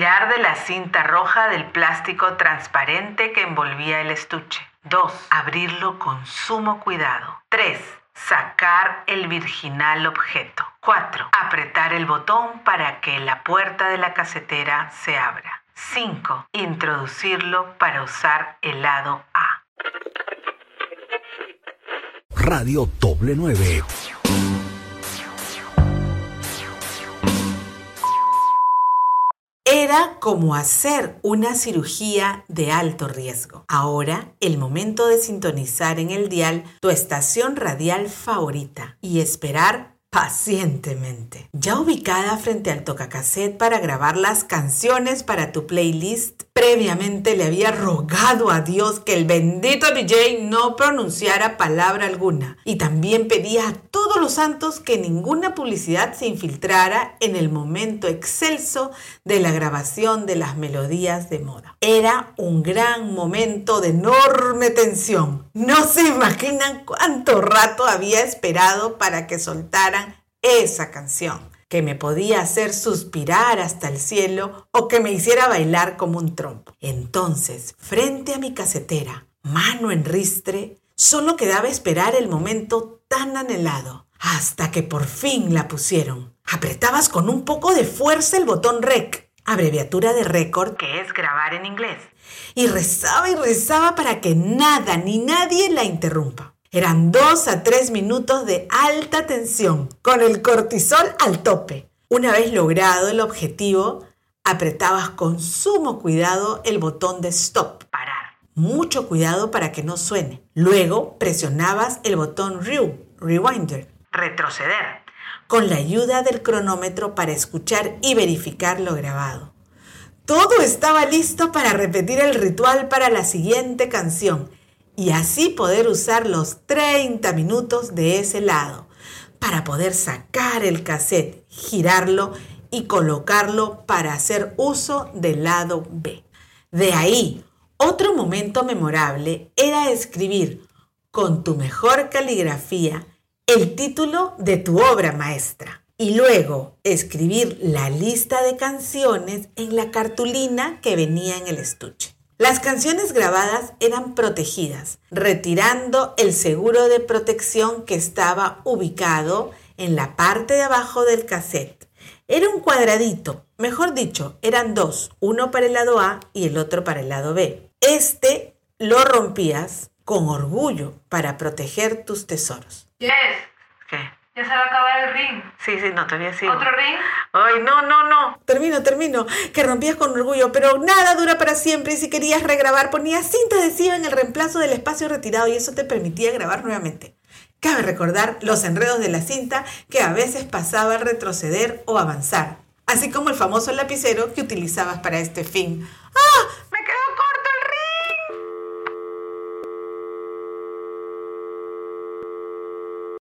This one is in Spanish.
Tirar de la cinta roja del plástico transparente que envolvía el estuche. 2. Abrirlo con sumo cuidado. 3. Sacar el virginal objeto. 4. Apretar el botón para que la puerta de la casetera se abra. 5. Introducirlo para usar el lado A. Radio Doble 9. Era como hacer una cirugía de alto riesgo. Ahora, el momento de sintonizar en el dial tu estación radial favorita y esperar pacientemente. Ya ubicada frente al tocacassette para grabar las canciones para tu playlist, previamente le había rogado a Dios que el bendito DJ no pronunciara palabra alguna y también pedía a todos los santos que ninguna publicidad se infiltrara en el momento excelso de la grabación de las melodías de moda. Era un gran momento de enorme tensión. No se imaginan cuánto rato había esperado para que soltara esa canción que me podía hacer suspirar hasta el cielo o que me hiciera bailar como un trompo. Entonces, frente a mi casetera, mano en ristre, solo quedaba esperar el momento tan anhelado, hasta que por fin la pusieron. Apretabas con un poco de fuerza el botón REC, abreviatura de récord, que es grabar en inglés, y rezaba y rezaba para que nada ni nadie la interrumpa. Eran dos a tres minutos de alta tensión, con el cortisol al tope. Una vez logrado el objetivo, apretabas con sumo cuidado el botón de stop, parar. Mucho cuidado para que no suene. Luego presionabas el botón REW, rewinder, retroceder, con la ayuda del cronómetro para escuchar y verificar lo grabado. Todo estaba listo para repetir el ritual para la siguiente canción y así poder usar los 30 minutos de ese lado para poder sacar el cassette, girarlo y colocarlo para hacer uso del lado B. De ahí, otro momento memorable era escribir con tu mejor caligrafía el título de tu obra maestra y luego escribir la lista de canciones en la cartulina que venía en el estuche. Las canciones grabadas eran protegidas, retirando el seguro de protección que estaba ubicado en la parte de abajo del cassette. Era un cuadradito, mejor dicho, eran dos, uno para el lado A y el otro para el lado B. Este lo rompías con orgullo para proteger tus tesoros. Ya se va a acabar el ring. Sí, sí, no, todavía sí. ¿Otro ring? Ay, no, no, no. Termino, termino. Que rompías con orgullo, pero nada dura para siempre y si querías regrabar ponías cinta adhesiva en el reemplazo del espacio retirado y eso te permitía grabar nuevamente. Cabe recordar los enredos de la cinta que a veces pasaba al retroceder o avanzar, así como el famoso lapicero que utilizabas para este fin. ¡Ah!